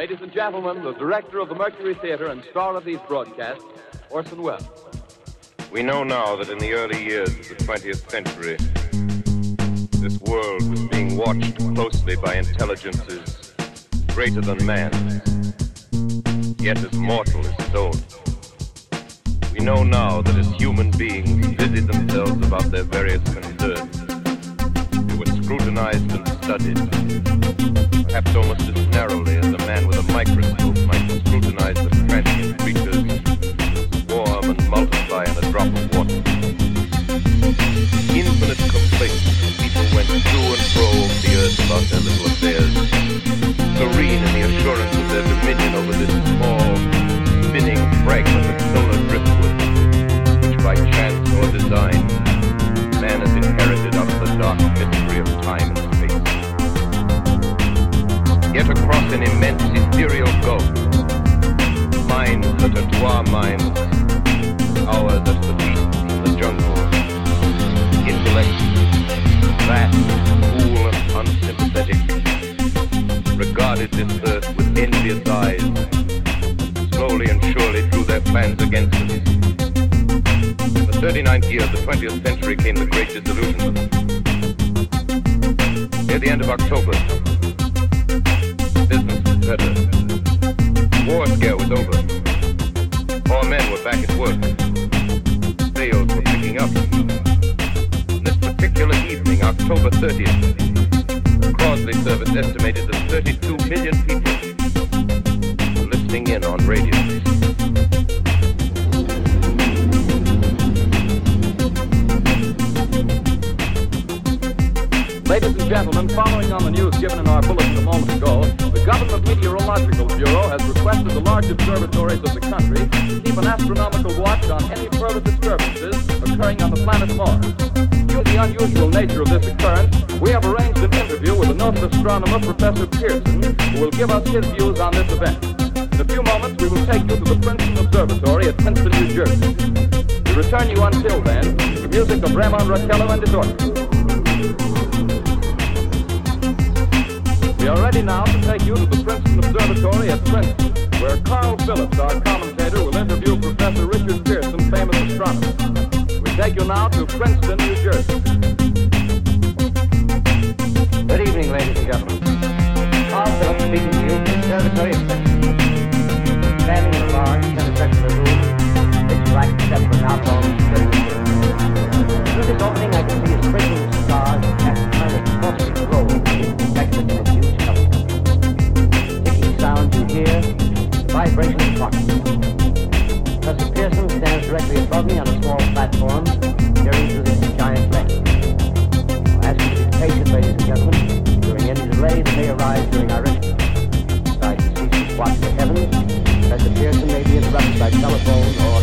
Ladies and gentlemen, the director of the Mercury Theater and star of these broadcasts, Orson Welles. We know now that in the early years of the 20th century, this world was being watched closely by intelligences greater than man, yet as mortal as stone. We know now that as human beings busied themselves about their various concerns, they were scrutinized and studied, perhaps almost as narrowly as man with a microscope might scrutinize the transient creatures swarm and multiply in a drop of water. Infinite complacency, people went to and fro the earth about their little affairs, serene in the assurance of their dominion over this small, spinning fragment our minds, ours as the beasts in the jungle, intellect, vast, cool, and unsympathetic, regarded this earth with envious eyes, slowly and surely drew their plans against us. In the 39th year of the 20th century came the Great Disillusionment. Near the end of October, 30th, the Crosley service estimated that 32 million people were listening in on radio. Ladies and gentlemen, following on the news given in our bulletin a moment ago, the Government Meteorological Bureau has requested the large observatories of the country to keep an astronomical watch on any further disturbances occurring on the planet Mars. Due to the unusual nature of this occurrence, we have arranged an interview with the noted astronomer Professor Pearson, who will give us his views on this event. In a few moments, we will take you to the Princeton Observatory at Princeton, New Jersey. We return you until then the music of Raymond Raquello and his orchestra. We are ready now to take you to the Princeton Observatory at Princeton, where Carl Phillips, our commentator, will interview Professor Richard Pearson, famous astronomer. Take you now to Princeton, New Jersey. Good evening, ladies and gentlemen. Carl Phillips speaking to you from the Observatory of. Standing in a large semicircular room, pitch black except for outlaw Through this opening, I can see a sprinkling stars and a kind of frosty glow reflected in a huge telescope. Ticking sound you hear, the vibration of. Me on a small platform, peering through this giant lens. I ask you to be patient, ladies and gentlemen, during any delays, that may arise during our interview. I the ceaseless watch the heavens, as appears to may be interrupted by telephone or